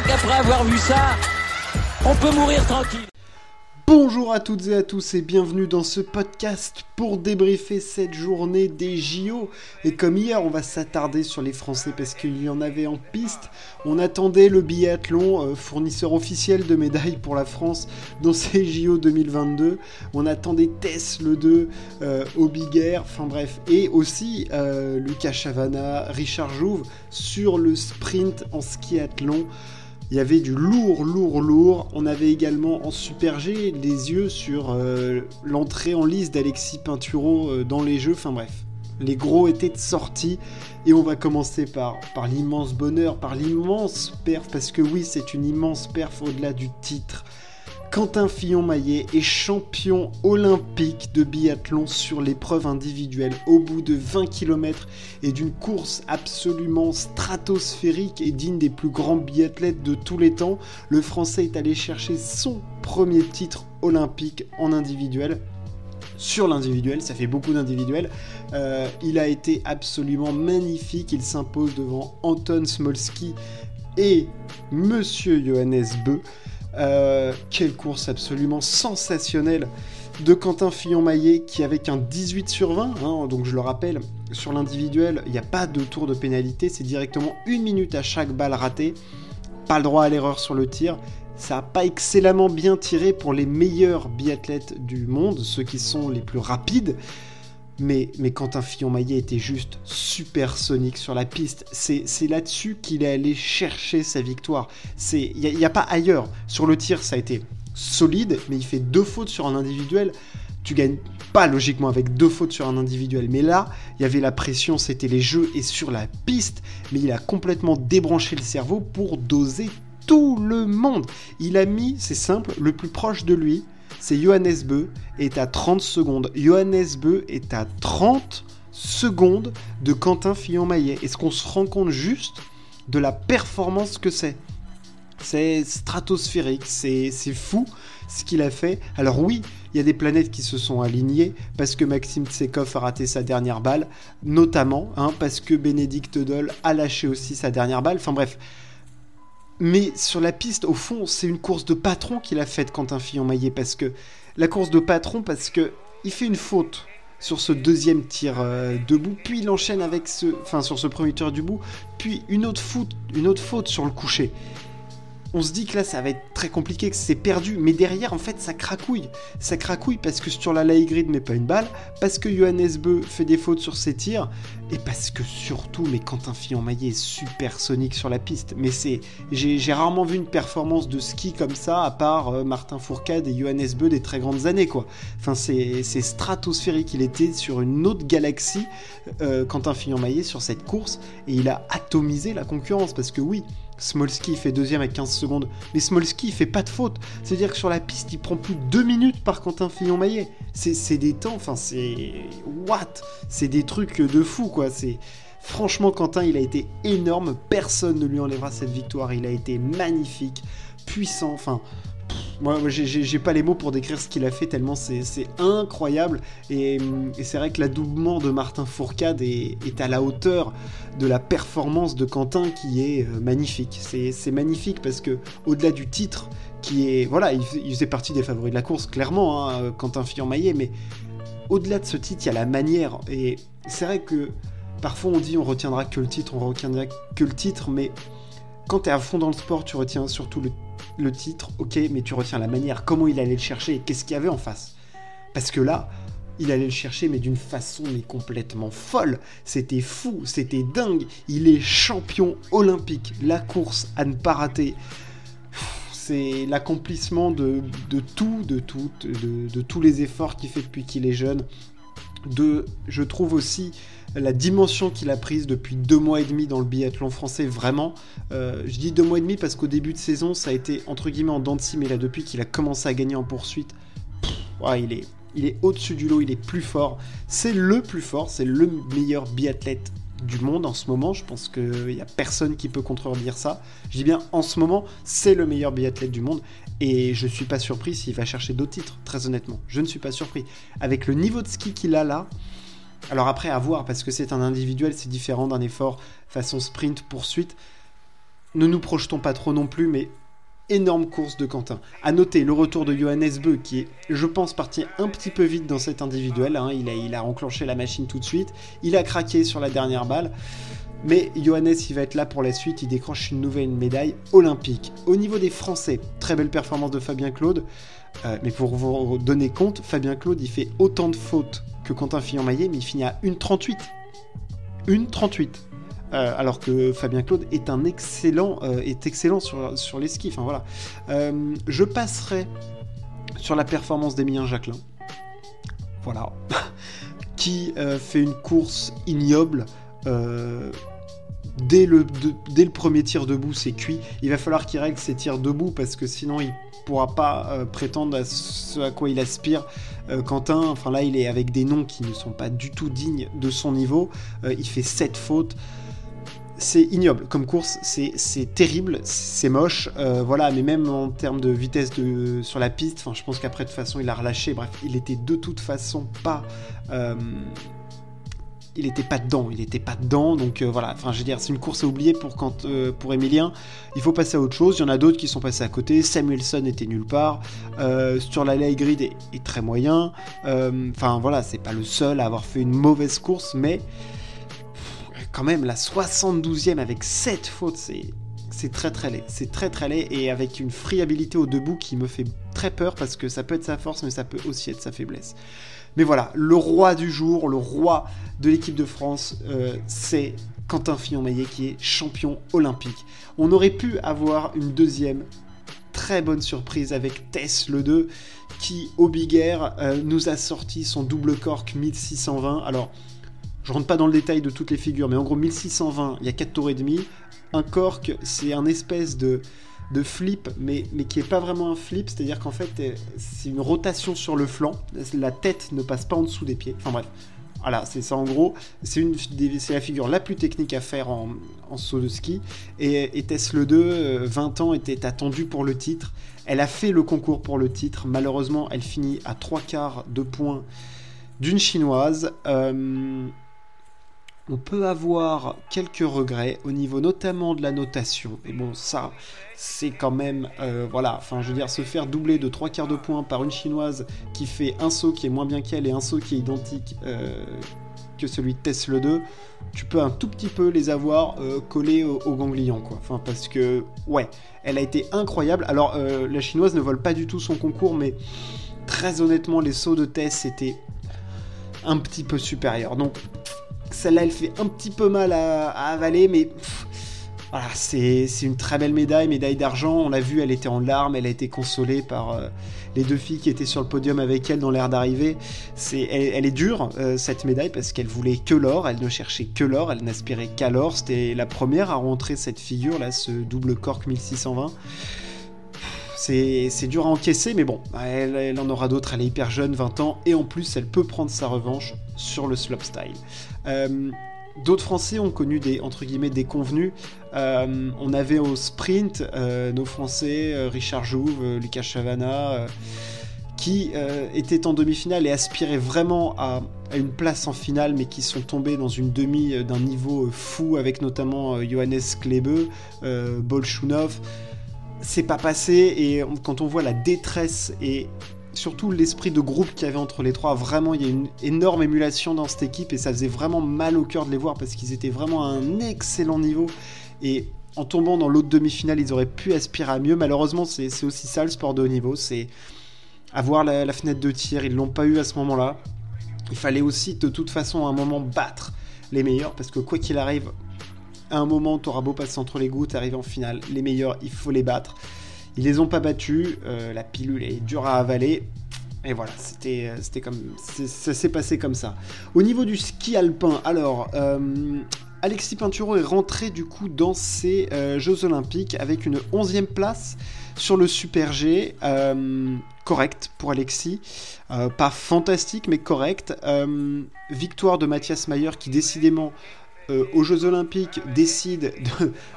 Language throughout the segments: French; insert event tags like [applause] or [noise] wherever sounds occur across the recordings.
crois qu'après avoir vu ça, on peut mourir tranquille. Bonjour à toutes et à tous et bienvenue dans ce podcast pour débriefer cette journée des JO. Et comme hier, on va s'attarder sur les Français parce qu'il y en avait en piste. On attendait le biathlon, euh, fournisseur officiel de médailles pour la France dans ces JO 2022. On attendait Tess le 2, euh, au Big Air, enfin bref. Et aussi euh, Lucas Chavana, Richard Jouve sur le sprint en skiathlon. Il y avait du lourd, lourd, lourd. On avait également en Super G les yeux sur euh, l'entrée en lice d'Alexis Pinturo euh, dans les jeux. Enfin bref, les gros étaient sortis. Et on va commencer par, par l'immense bonheur, par l'immense perf, parce que oui, c'est une immense perf au-delà du titre. Quentin Fillon-Maillet est champion olympique de biathlon sur l'épreuve individuelle au bout de 20 km et d'une course absolument stratosphérique et digne des plus grands biathlètes de tous les temps. Le Français est allé chercher son premier titre olympique en individuel sur l'individuel, ça fait beaucoup d'individuels. Euh, il a été absolument magnifique, il s'impose devant Anton Smolski et Monsieur Johannes Beu. Euh, quelle course absolument sensationnelle de Quentin Fillon-Maillet qui avec un 18 sur 20, hein, donc je le rappelle, sur l'individuel, il n'y a pas de tour de pénalité, c'est directement une minute à chaque balle ratée, pas le droit à l'erreur sur le tir. Ça n'a pas excellemment bien tiré pour les meilleurs biathlètes du monde, ceux qui sont les plus rapides. Mais, mais Quentin Fillon-Maillet était juste supersonique sur la piste. C'est là-dessus qu'il est allé chercher sa victoire. Il n'y a, a, pas ailleurs. Sur le tir, ça a été solide, mais il fait deux fautes sur un individuel. Tu gagnes pas logiquement avec deux fautes sur un individuel. Mais là, il y avait la pression, c'était les jeux et sur la piste. Mais il a complètement débranché le cerveau pour doser tout le monde. Il a mis, c'est simple, le plus proche de lui, c'est Johannes Beu est à 30 secondes. Johannes Beu est à 30 secondes de Quentin Fillon-Maillet. Est-ce qu'on se rend compte juste de la performance que c'est? C'est stratosphérique, c'est fou ce qu'il a fait. Alors oui, il y a des planètes qui se sont alignées parce que Maxime Tsekov a raté sa dernière balle, notamment hein, parce que Bénédicte Doll a lâché aussi sa dernière balle. Enfin bref, mais sur la piste, au fond, c'est une course de patron qu'il a faite Quentin Fillon-Maillet parce que la course de patron parce que il fait une faute sur ce deuxième tir euh, debout, puis il enchaîne avec ce, enfin sur ce premier tir du bout, puis une autre faute, une autre faute sur le coucher on se dit que là ça va être très compliqué, que c'est perdu, mais derrière en fait ça cracouille. Ça cracouille parce que sur la Laigrid met pas une balle, parce que Johannes Beu fait des fautes sur ses tirs, et parce que surtout, mais Quentin Fillon-Maillet est super sonique sur la piste. Mais c'est, j'ai rarement vu une performance de ski comme ça, à part euh, Martin Fourcade et Johannes Beu des très grandes années quoi. Enfin c'est stratosphérique, il était sur une autre galaxie, euh, Quentin Fillon-Maillet sur cette course, et il a atomisé la concurrence, parce que oui, Smolski fait deuxième avec 15 secondes. Mais Smolski fait pas de faute. C'est-à-dire que sur la piste, il prend plus de 2 minutes par Quentin Fillon-Maillet. C'est des temps, enfin c'est... What? C'est des trucs de fou quoi. C'est... Franchement, Quentin, il a été énorme. Personne ne lui enlèvera cette victoire. Il a été magnifique, puissant. Enfin, moi, j'ai pas les mots pour décrire ce qu'il a fait tellement c'est incroyable. Et, c'est vrai que l'adoubement de Martin Fourcade est, à la hauteur de la performance de Quentin qui est euh, magnifique. C'est magnifique parce que au-delà du titre, qui est voilà, il, faisait partie des favoris de la course clairement, hein, Quentin Fillon-Maillet, mais au-delà de ce titre, il y a la manière. Et c'est vrai que parfois on dit on retiendra que le titre, on retiendra que le titre, mais quand tu es à fond dans le sport, tu retiens surtout le le titre, ok, mais tu retiens la manière, comment il allait le chercher et qu'est-ce qu'il y avait en face. Parce que là, il allait le chercher, mais d'une façon complètement folle. C'était fou, c'était dingue. Il est champion olympique. La course à ne pas rater. C'est l'accomplissement de, tout, de tout, de, de tous les efforts qu'il fait depuis qu'il est jeune. De, je trouve aussi, la dimension qu'il a prise depuis deux mois et demi dans le biathlon français, vraiment. Euh, je dis deux mois et demi parce qu'au début de saison, ça a été entre guillemets en dents mais là, depuis qu'il a commencé à gagner en poursuite, il est, il est au-dessus du lot, il est plus fort. C'est le plus fort, c'est le meilleur biathlète du monde en ce moment. Je pense qu'il n'y a personne qui peut contredire ça. Je dis bien en ce moment, c'est le meilleur biathlète du monde. Et je ne suis pas surpris s'il va chercher d'autres titres, très honnêtement. Je ne suis pas surpris. Avec le niveau de ski qu'il a là, alors après, à voir, parce que c'est un individuel, c'est différent d'un effort façon sprint, poursuite. ne nous projetons pas trop non plus, mais énorme course de Quentin. À noter le retour de Johannes Beu, qui est, je pense, parti un petit peu vite dans cet individuel. Hein. Il, a, il a enclenché la machine tout de suite. Il a craqué sur la dernière balle. Mais Johannes, il va être là pour la suite. Il décroche une nouvelle médaille olympique. Au niveau des Français, très belle performance de Fabien Claude. Euh, mais pour vous donner compte, Fabien Claude, il fait autant de fautes que Quentin Fillon-Maillet, mais il finit à 1,38. 1,38. Euh, alors que Fabien Claude est un excellent, euh, sur, sur les skis. Voilà. Euh, je passerai sur la performance d'Emilien Jacquelin. Voilà. [laughs] qui fait une course ignoble. Dès le, dès le, premier tir debout, c'est cuit. Il va falloir qu'il règle ses tirs debout parce que sinon il pourra pas prétendre à ce à quoi il aspire. Quentin, enfin là, il est avec des noms qui ne sont pas du tout dignes de son niveau. il fait 7 fautes c'est ignoble. Comme course, c'est terrible, c'est moche, euh, voilà, mais même en termes de vitesse sur la piste, je pense qu'après de toute façon il a relâché, bref, il était de toute façon pas... Euh, il était pas dedans, il était pas dedans, donc euh, voilà, enfin je veux dire, c'est une course à oublier pour, quand, pour Emilien, il faut passer à autre chose, il y en a d'autres qui sont passés à côté, Samuelson était nulle part, sur la lay grid est, est, très moyen, enfin voilà, c'est pas le seul à avoir fait une mauvaise course, mais quand même la 72e avec 7 fautes, c'est très très laid, c'est très très laid et avec une friabilité au debout qui me fait très peur parce que ça peut être sa force mais ça peut aussi être sa faiblesse. Mais voilà, le roi du jour, le roi de l'équipe de France, euh, c'est Quentin Fillon-Maillet qui est champion olympique. On aurait pu avoir une deuxième très bonne surprise avec Tess le 2 qui au Big Air euh, nous a sorti son double cork 1620. Alors je rentre pas dans le détail de toutes les figures, mais en gros 1620, il y a 4 tours et demi. Un cork, c'est un espèce de, de flip, mais, mais qui est pas vraiment un flip, c'est-à-dire qu'en fait, euh, c'est une rotation sur le flanc. La tête ne passe pas en dessous des pieds. Enfin bref, voilà, c'est ça en gros. C'est la figure la plus technique à faire en, saut de ski. Et, et Tesla 2, 20 ans, était attendue pour le titre. Elle a fait le concours pour le titre. Malheureusement, elle finit à 3 quarts de points d'une chinoise. Euh, on peut avoir quelques regrets au niveau notamment de la notation. Et bon, ça, c'est quand même, euh, voilà, enfin, je veux dire, se faire doubler de trois quarts de point par une chinoise qui fait un saut qui est moins bien qu'elle et un saut qui est identique euh, que celui de Tesla 2, tu peux un tout petit peu les avoir euh, collés au, ganglion, quoi. Enfin, parce que, ouais, elle a été incroyable. Alors, la chinoise ne vole pas du tout son concours, mais très honnêtement, les sauts de Tess étaient un petit peu supérieurs. Donc, celle-là, elle fait un petit peu mal à, avaler, mais c'est une très belle médaille, médaille d'argent. On l'a vu, elle était en larmes, elle a été consolée par euh, les deux filles qui étaient sur le podium avec elle dans l'air d'arrivée. Elle, est dure, euh, cette médaille, parce qu'elle voulait que l'or, elle ne cherchait que l'or, elle n'aspirait qu'à l'or. C'était la première à rentrer cette figure, là, ce double cork 1620. C'est dur à encaisser, mais bon, elle, en aura d'autres, elle est hyper jeune, 20 ans, et en plus, elle peut prendre sa revanche sur le slopestyle. Euh, D'autres Français ont connu des entre guillemets des convenus. Euh, on avait au sprint euh, nos Français Richard Jouve, Lucas Chavana, qui étaient en demi-finale et aspiraient vraiment à, une place en finale, mais qui sont tombés dans une demi d'un niveau fou avec notamment Johannes Klebe, Bolchunov c'est pas passé et quand on voit la détresse et surtout l'esprit de groupe qu'il y avait entre les trois, vraiment il y a une énorme émulation dans cette équipe et ça faisait vraiment mal au cœur de les voir parce qu'ils étaient vraiment à un excellent niveau et en tombant dans l'autre demi-finale ils auraient pu aspirer à mieux. Malheureusement c'est aussi ça le sport de haut niveau, c'est avoir la, fenêtre de tir, ils l'ont pas eu à ce moment-là. Il fallait aussi de toute façon à un moment battre les meilleurs parce que quoi qu'il arrive, à un moment, t'auras beau passer entre les gouttes, arriver en finale, les meilleurs, il faut les battre. Ils les ont pas battus, euh, la pilule est dure à avaler. Et voilà, c'était, euh, comme, ça s'est passé comme ça. Au niveau du ski alpin, alors, euh, Alexis Pinturo est rentré du coup dans ces Jeux Olympiques avec une 11e place sur le Super G. correct pour Alexis. pas fantastique, mais correct. victoire de Mathias Mayer qui décidément euh, aux Jeux Olympiques décide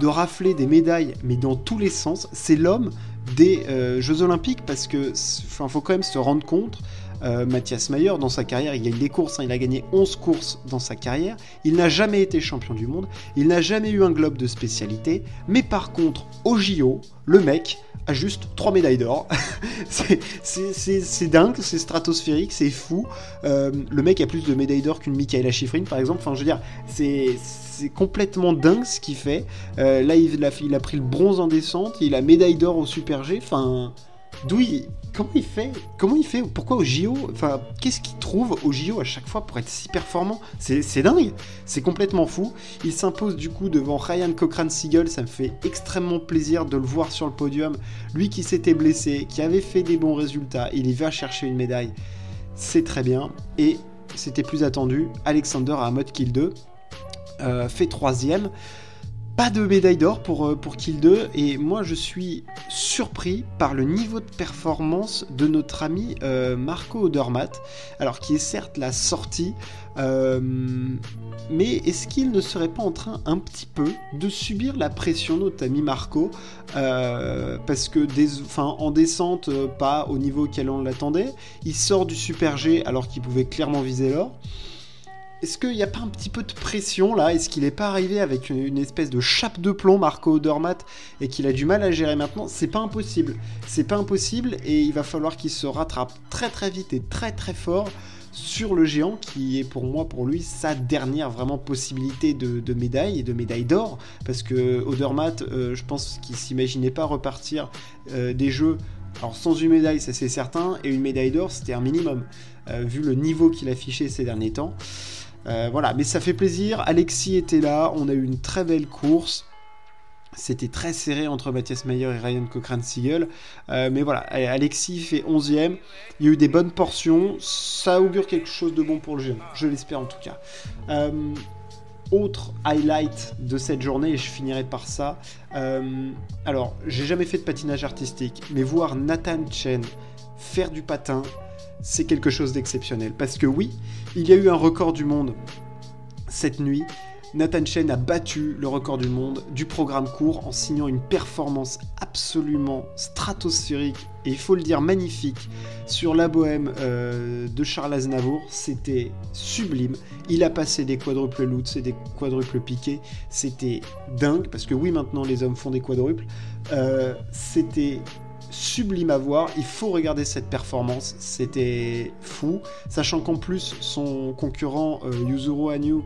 de, rafler des médailles, mais dans tous les sens, c'est l'homme des euh, Jeux Olympiques parce que, faut quand même se rendre compte. Euh, Mathias Mayer dans sa carrière. Il gagne des courses, hein. il a gagné 11 courses dans sa carrière. Il n'a jamais été champion du monde, il n'a jamais eu un globe de spécialité. Mais par contre, au JO, le mec a juste 3 médailles d'or. [laughs] c'est dingue, c'est stratosphérique, c'est fou. Euh, le mec a plus de médailles d'or qu'une Michaela Schifrin par exemple. Enfin, je veux dire, c'est complètement dingue ce qu'il fait. Euh, là, il a, il a, pris le bronze en descente, il a médaille d'or au Super G. Enfin, d'où comment il fait Comment il fait Pourquoi au JO qu'est-ce qu'il trouve au JO à chaque fois pour être si performant? C'est dingue, c'est complètement fou. Il s'impose du coup devant Ryan Cochrane Siegel, ça me fait extrêmement plaisir de le voir sur le podium. Lui qui s'était blessé, qui avait fait des bons résultats, il y va chercher une médaille. C'est très bien. Et c'était plus attendu, Alexander mode Kill 2 euh, fait troisième. Pas de médaille d'or pour, euh, pour Kill 2 et moi je suis surpris par le niveau de performance de notre ami euh, Marco Odermatt, alors qui est certes la sortie, euh, mais est-ce qu'il ne serait pas en train un petit peu de subir la pression de notre ami Marco parce que en descente pas au niveau auquel on l'attendait, il sort du Super G alors qu'il pouvait clairement viser l'or. Est-ce qu'il n'y a pas un petit peu de pression là? Est-ce qu'il n'est pas arrivé avec une, espèce de chape de plomb, Marco Odermatt, et qu'il a du mal à gérer maintenant? C'est pas impossible. C'est pas impossible et il va falloir qu'il se rattrape très très vite et très très fort sur le géant qui est pour moi, pour lui, sa dernière vraiment possibilité de, médaille et de médaille d'or. Parce que Odermatt, euh, je pense qu'il s'imaginait pas repartir euh, des jeux alors sans une médaille, ça c'est certain, et une médaille d'or, c'était un minimum, euh, vu le niveau qu'il affichait ces derniers temps. Euh, voilà, mais ça fait plaisir. Alexis était là, on a eu une très belle course. C'était très serré entre Mathias Mayer et Ryan Cochrane Siegel. Euh, mais voilà, Alexis fait 11ème. Il y a eu des bonnes portions. Ça augure quelque chose de bon pour le géant. Je l'espère en tout cas. Euh, autre highlight de cette journée, et je finirai par ça. alors, j'ai jamais fait de patinage artistique, mais voir Nathan Chen faire du patin, c'est quelque chose d'exceptionnel. Parce que oui, il y a eu un record du monde cette nuit. Nathan Chen a battu le record du monde du programme court en signant une performance absolument stratosphérique et il faut le dire magnifique sur la bohème euh, de Charles Aznavour. C'était sublime. Il a passé des quadruples loots et des quadruples piqués. C'était dingue parce que oui, maintenant les hommes font des quadruples. Euh, c'était sublime à voir. Il faut regarder cette performance. C'était fou. Sachant qu'en plus, son concurrent euh, Yuzuru Hanyu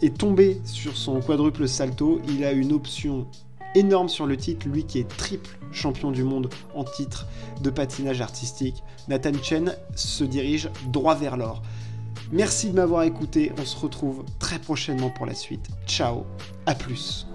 est, tombé sur son quadruple salto. Il a une option énorme sur le titre, lui qui est triple champion du monde en titre de patinage artistique. Nathan Chen se dirige droit vers l'or. Merci de m'avoir écouté, on se retrouve très prochainement pour la suite. Ciao, à plus.